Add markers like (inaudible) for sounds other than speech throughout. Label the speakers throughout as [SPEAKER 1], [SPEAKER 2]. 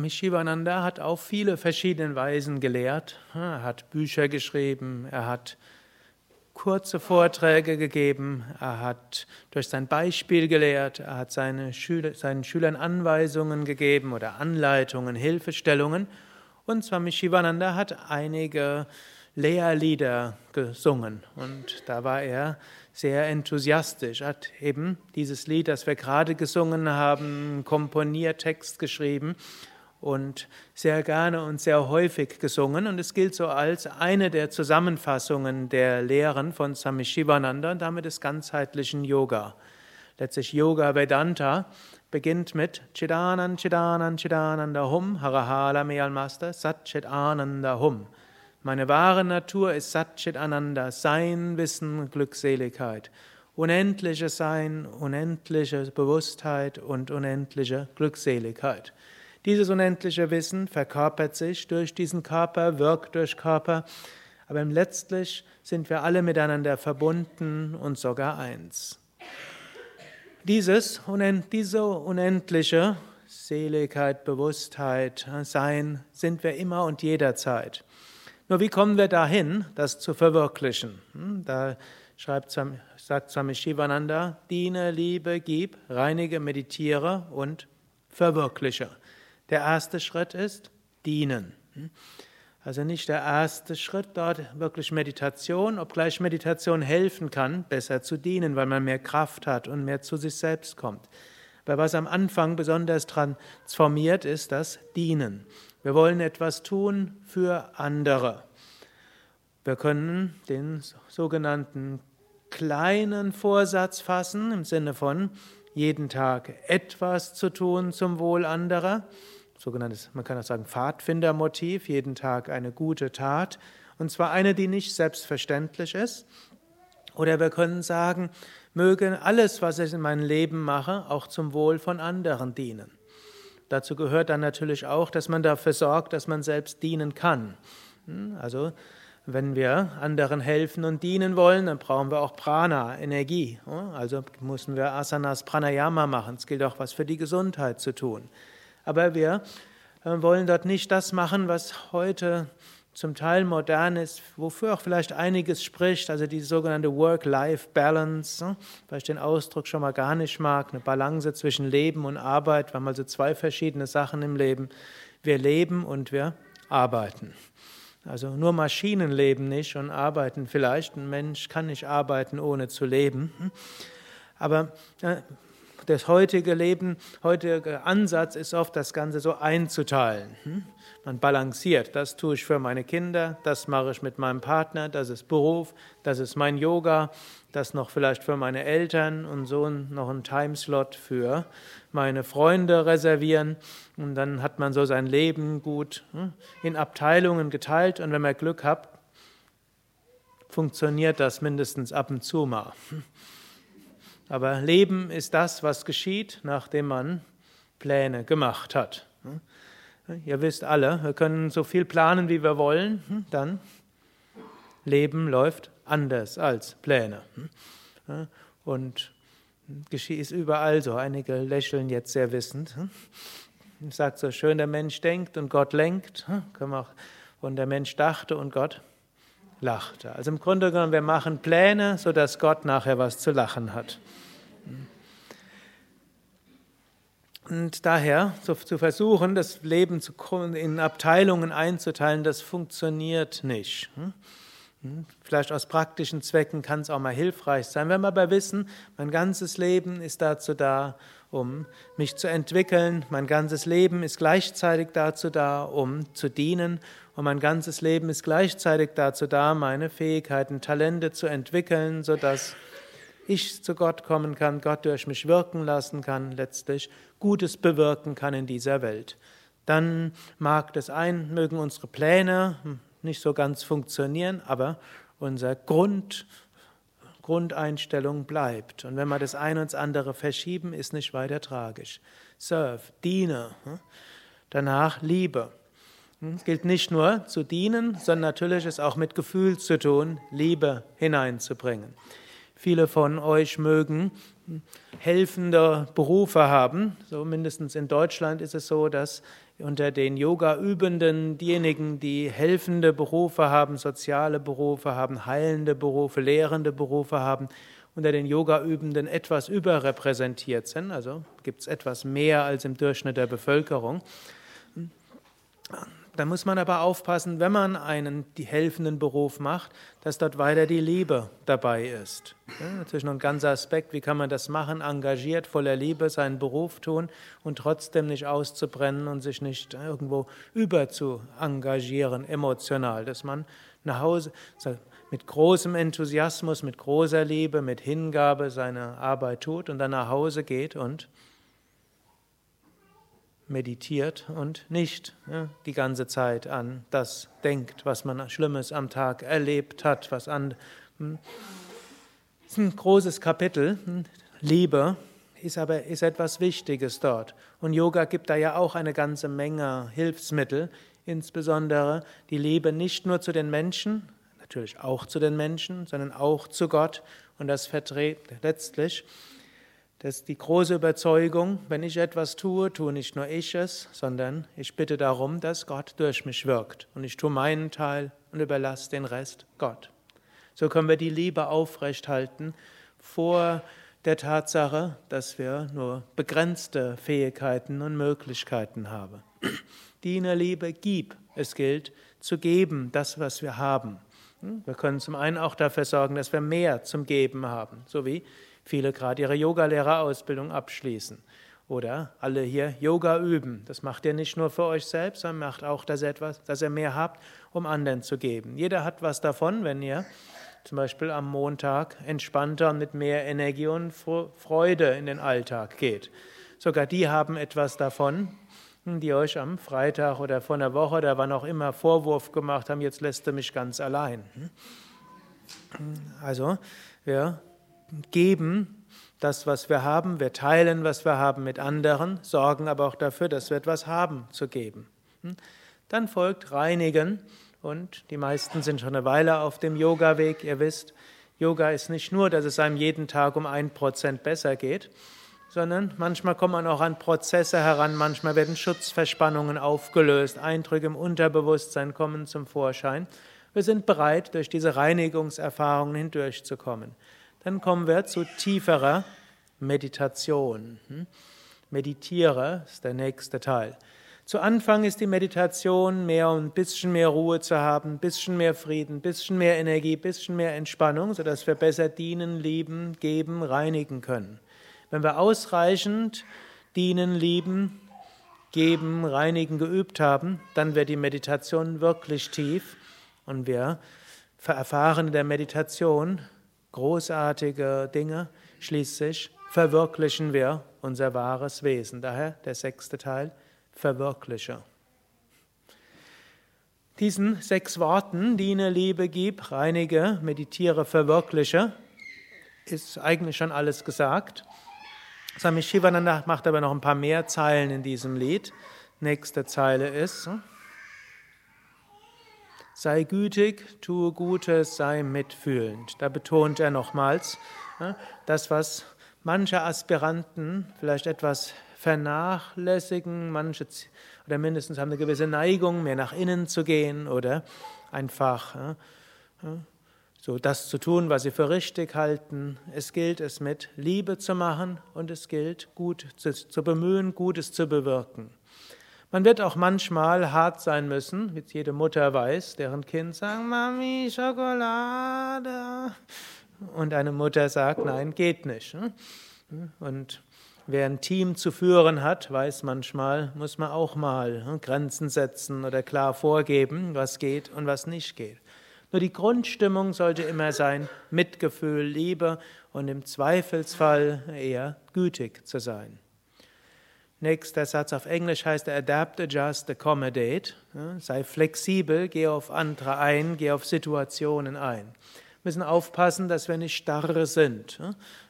[SPEAKER 1] Swami Shivananda hat auf viele verschiedene Weisen gelehrt. Er hat Bücher geschrieben, er hat kurze Vorträge gegeben, er hat durch sein Beispiel gelehrt, er hat seine Schüler, seinen Schülern Anweisungen gegeben oder Anleitungen, Hilfestellungen. Und Swami Shivananda hat einige Lehrlieder gesungen und da war er sehr enthusiastisch, hat eben dieses Lied, das wir gerade gesungen haben, komponiert, Text geschrieben und sehr gerne und sehr häufig gesungen. Und es gilt so als eine der Zusammenfassungen der Lehren von Swami Shivananda und damit des ganzheitlichen Yoga. Letztlich Yoga Vedanta beginnt mit Chidanan, Chidanan, Chidananda Hum, Harahala Meyal Master, Sat Chit Ananda Hum. Meine wahre Natur ist Sat Chit Ananda, Sein, Wissen, Glückseligkeit. Unendliches Sein, unendliche Bewusstheit und unendliche Glückseligkeit. Dieses unendliche Wissen verkörpert sich durch diesen Körper, wirkt durch Körper, aber letztlich sind wir alle miteinander verbunden und sogar eins. Dieses, diese unendliche Seligkeit, Bewusstheit, Sein sind wir immer und jederzeit. Nur wie kommen wir dahin, das zu verwirklichen? Hm, da schreibt, sagt Swami Shivananda, diene, liebe, gib, reinige, meditiere und verwirkliche. Der erste Schritt ist dienen. Also nicht der erste Schritt dort wirklich Meditation, obgleich Meditation helfen kann, besser zu dienen, weil man mehr Kraft hat und mehr zu sich selbst kommt. Aber was am Anfang besonders transformiert, ist das Dienen. Wir wollen etwas tun für andere. Wir können den sogenannten kleinen Vorsatz fassen, im Sinne von jeden Tag etwas zu tun zum Wohl anderer sogenanntes, man kann auch sagen, Pfadfindermotiv, jeden Tag eine gute Tat, und zwar eine, die nicht selbstverständlich ist. Oder wir können sagen, möge alles, was ich in meinem Leben mache, auch zum Wohl von anderen dienen. Dazu gehört dann natürlich auch, dass man dafür sorgt, dass man selbst dienen kann. Hm, also wenn wir anderen helfen und dienen wollen, dann brauchen wir auch Prana, Energie. Also müssen wir Asanas, Pranayama machen. Es gilt auch was für die Gesundheit zu tun. Aber wir äh, wollen dort nicht das machen, was heute zum Teil modern ist, wofür auch vielleicht einiges spricht, also die sogenannte Work-Life-Balance, ne, weil ich den Ausdruck schon mal gar nicht mag, eine Balance zwischen Leben und Arbeit, wir haben also zwei verschiedene Sachen im Leben. Wir leben und wir arbeiten. Also nur Maschinen leben nicht und arbeiten vielleicht. Ein Mensch kann nicht arbeiten, ohne zu leben. Aber äh, das heutige Leben, heutige Ansatz ist oft, das Ganze so einzuteilen. Hm? Man balanciert, das tue ich für meine Kinder, das mache ich mit meinem Partner, das ist Beruf, das ist mein Yoga, das noch vielleicht für meine Eltern und so noch einen Timeslot für meine Freunde reservieren. Und dann hat man so sein Leben gut hm, in Abteilungen geteilt und wenn man Glück hat, funktioniert das mindestens ab und zu mal. Aber Leben ist das, was geschieht, nachdem man Pläne gemacht hat. Ihr wisst alle, wir können so viel planen, wie wir wollen, hm, dann Leben läuft anders als Pläne. Hm. Und ist überall so. Einige lächeln jetzt sehr wissend. Hm. Ich sage so schön, der Mensch denkt und Gott lenkt. Und der Mensch dachte und Gott lachte. Also im Grunde genommen, wir machen Pläne, sodass Gott nachher was zu lachen hat. Und daher so zu versuchen, das Leben in Abteilungen einzuteilen, das funktioniert nicht. Vielleicht aus praktischen Zwecken kann es auch mal hilfreich sein. Wenn wir aber wissen, mein ganzes Leben ist dazu da, um mich zu entwickeln, mein ganzes Leben ist gleichzeitig dazu da, um zu dienen, und mein ganzes Leben ist gleichzeitig dazu da, meine Fähigkeiten, Talente zu entwickeln, sodass ich zu Gott kommen kann, Gott durch mich wirken lassen kann, letztlich Gutes bewirken kann in dieser Welt. Dann mag das ein, mögen unsere Pläne nicht so ganz funktionieren, aber unser Grund, Grundeinstellung bleibt. Und wenn wir das eine und das andere verschieben, ist nicht weiter tragisch. Serve, diene, hm? danach Liebe. Hm? Es gilt nicht nur zu dienen, sondern natürlich es auch mit Gefühl zu tun, Liebe hineinzubringen. Viele von euch mögen helfende Berufe haben. So mindestens in Deutschland ist es so, dass unter den Yoga-Übenden diejenigen, die helfende Berufe haben, soziale Berufe haben, heilende Berufe, lehrende Berufe haben, unter den Yoga-Übenden etwas überrepräsentiert sind. Also gibt es etwas mehr als im Durchschnitt der Bevölkerung. Da muss man aber aufpassen, wenn man einen die helfenden Beruf macht, dass dort weiter die Liebe dabei ist. Ja, natürlich noch ein ganzer Aspekt, wie kann man das machen, engagiert, voller Liebe seinen Beruf tun und trotzdem nicht auszubrennen und sich nicht irgendwo über zu engagieren, emotional, dass man nach Hause mit großem Enthusiasmus, mit großer Liebe, mit Hingabe seine Arbeit tut und dann nach Hause geht und meditiert und nicht ja, die ganze Zeit an das denkt, was man Schlimmes am Tag erlebt hat, was an. Hm. Das ist ein großes Kapitel. Hm. Liebe ist aber ist etwas Wichtiges dort. Und Yoga gibt da ja auch eine ganze Menge Hilfsmittel, insbesondere die Liebe nicht nur zu den Menschen, natürlich auch zu den Menschen, sondern auch zu Gott. Und das vertritt letztlich das ist die große Überzeugung, wenn ich etwas tue, tue nicht nur ich es, sondern ich bitte darum, dass Gott durch mich wirkt. Und ich tue meinen Teil und überlasse den Rest Gott. So können wir die Liebe aufrechthalten vor der Tatsache, dass wir nur begrenzte Fähigkeiten und Möglichkeiten haben. (clears throat) Diene Liebe, gib. Es gilt zu geben, das, was wir haben. Wir können zum einen auch dafür sorgen, dass wir mehr zum Geben haben, so wie viele gerade ihre Yogalehrerausbildung abschließen. Oder alle hier Yoga üben. Das macht ihr nicht nur für euch selbst, sondern macht auch, dass ihr, etwas, dass ihr mehr habt, um anderen zu geben. Jeder hat was davon, wenn ihr zum Beispiel am Montag entspannter und mit mehr Energie und Freude in den Alltag geht. Sogar die haben etwas davon, die euch am Freitag oder vor einer Woche oder wann auch immer Vorwurf gemacht haben, jetzt lässt du mich ganz allein. Also, wir geben das, was wir haben, wir teilen, was wir haben mit anderen, sorgen aber auch dafür, dass wir etwas haben zu geben. Hm? Dann folgt Reinigen und die meisten sind schon eine Weile auf dem Yoga-Weg. Ihr wisst, Yoga ist nicht nur, dass es einem jeden Tag um ein Prozent besser geht, sondern manchmal kommt man auch an Prozesse heran, manchmal werden Schutzverspannungen aufgelöst, Eindrücke im Unterbewusstsein kommen zum Vorschein. Wir sind bereit, durch diese Reinigungserfahrungen hindurchzukommen. Dann kommen wir zu tieferer Meditation. Hm? Meditiere ist der nächste Teil. Zu Anfang ist die Meditation mehr und ein bisschen mehr Ruhe zu haben, ein bisschen mehr Frieden, ein bisschen mehr Energie, ein bisschen mehr Entspannung, sodass wir besser dienen, lieben, geben, reinigen können. Wenn wir ausreichend dienen, lieben, geben, reinigen geübt haben, dann wird die Meditation wirklich tief und wir erfahren in der Meditation großartige Dinge. Schließlich verwirklichen wir unser wahres Wesen. Daher der sechste Teil, verwirkliche. Diesen sechs Worten, diene, liebe, gib, reinige, meditiere, verwirkliche, ist eigentlich schon alles gesagt. Swami Shivananda macht aber noch ein paar mehr Zeilen in diesem Lied. Nächste Zeile ist, sei gütig, tue Gutes, sei mitfühlend. Da betont er nochmals, das, was manche Aspiranten vielleicht etwas vernachlässigen, manche oder mindestens haben eine gewisse Neigung, mehr nach innen zu gehen oder einfach so das zu tun, was sie für richtig halten. Es gilt es mit Liebe zu machen und es gilt gut zu, zu bemühen, Gutes zu bewirken. Man wird auch manchmal hart sein müssen, wie jede Mutter weiß, deren Kind sagt, Mami, Schokolade. Und eine Mutter sagt, nein, geht nicht. Und wer ein Team zu führen hat, weiß manchmal, muss man auch mal Grenzen setzen oder klar vorgeben, was geht und was nicht geht. Nur die Grundstimmung sollte immer sein, Mitgefühl, Liebe und im Zweifelsfall eher gütig zu sein. Nächster Satz auf Englisch heißt Adapt, Adjust, Accommodate. sei flexibel, geh auf andere ein, geh auf Situationen ein. Wir müssen aufpassen, dass wir nicht starre sind.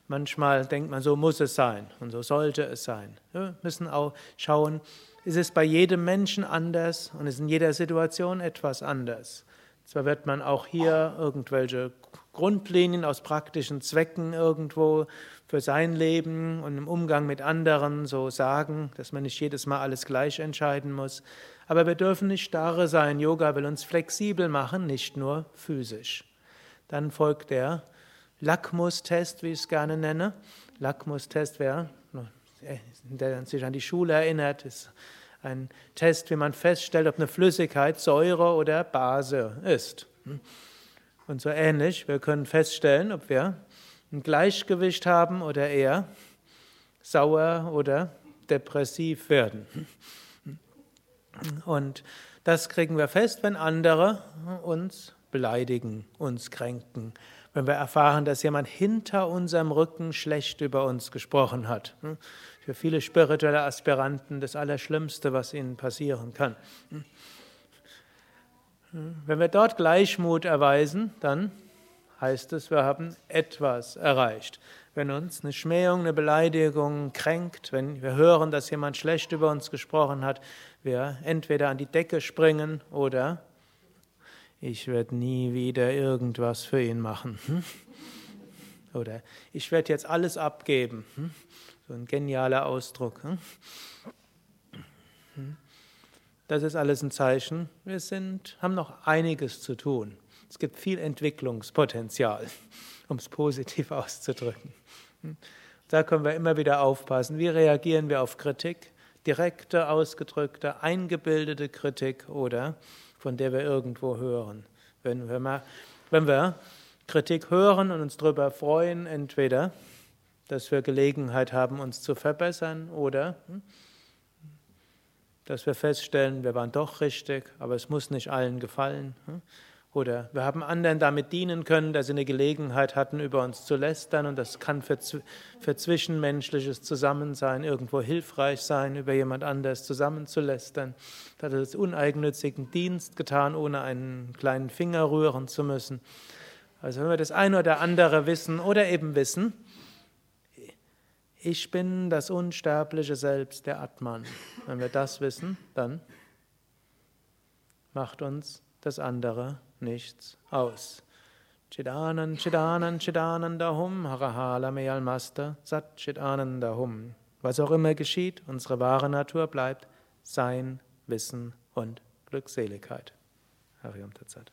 [SPEAKER 1] Manchmal denkt man, so muss es sein und so sollte es sein. Wir müssen auch schauen, ist es bei jedem Menschen anders und ist in jeder Situation etwas anders. Zwar wird man auch hier irgendwelche Grundlinien aus praktischen Zwecken irgendwo für sein Leben und im Umgang mit anderen so sagen, dass man nicht jedes Mal alles gleich entscheiden muss. Aber wir dürfen nicht starre sein. Yoga will uns flexibel machen, nicht nur physisch. Dann folgt der Lackmustest, wie ich es gerne nenne. Lackmustest der sich an die Schule erinnert, ist ein Test, wie man feststellt, ob eine Flüssigkeit Säure oder Base ist. Und so ähnlich, wir können feststellen, ob wir ein Gleichgewicht haben oder eher sauer oder depressiv werden. Und das kriegen wir fest, wenn andere uns beleidigen, uns kränken, wenn wir erfahren, dass jemand hinter unserem Rücken schlecht über uns gesprochen hat. Für viele spirituelle Aspiranten das Allerschlimmste, was ihnen passieren kann. Wenn wir dort Gleichmut erweisen, dann heißt es, wir haben etwas erreicht. Wenn uns eine Schmähung, eine Beleidigung kränkt, wenn wir hören, dass jemand schlecht über uns gesprochen hat, wir entweder an die Decke springen oder ich werde nie wieder irgendwas für ihn machen. Hm? Oder ich werde jetzt alles abgeben. Hm? So ein genialer Ausdruck. Hm? Das ist alles ein Zeichen. Wir sind, haben noch einiges zu tun. Es gibt viel Entwicklungspotenzial, um es positiv (laughs) auszudrücken. Da können wir immer wieder aufpassen. Wie reagieren wir auf Kritik? Direkte, ausgedrückte, eingebildete Kritik oder von der wir irgendwo hören. Wenn wir, mal, wenn wir Kritik hören und uns darüber freuen, entweder, dass wir Gelegenheit haben, uns zu verbessern oder hm, dass wir feststellen, wir waren doch richtig, aber es muss nicht allen gefallen. Oder wir haben anderen damit dienen können, dass sie eine Gelegenheit hatten, über uns zu lästern. Und das kann für, für zwischenmenschliches Zusammensein irgendwo hilfreich sein, über jemand anders zusammenzulästern. Da hat es uneigennützigen Dienst getan, ohne einen kleinen Finger rühren zu müssen. Also wenn wir das eine oder andere wissen oder eben wissen, ich bin das unsterbliche Selbst, der Atman. Wenn wir das wissen, dann macht uns das andere nichts aus. Chidanan, Chidanan, Chidananda Hum, Harahala Meyal Master, Sat Chidananda Hum. Was auch immer geschieht, unsere wahre Natur bleibt Sein, Wissen und Glückseligkeit. Harium Tatsat.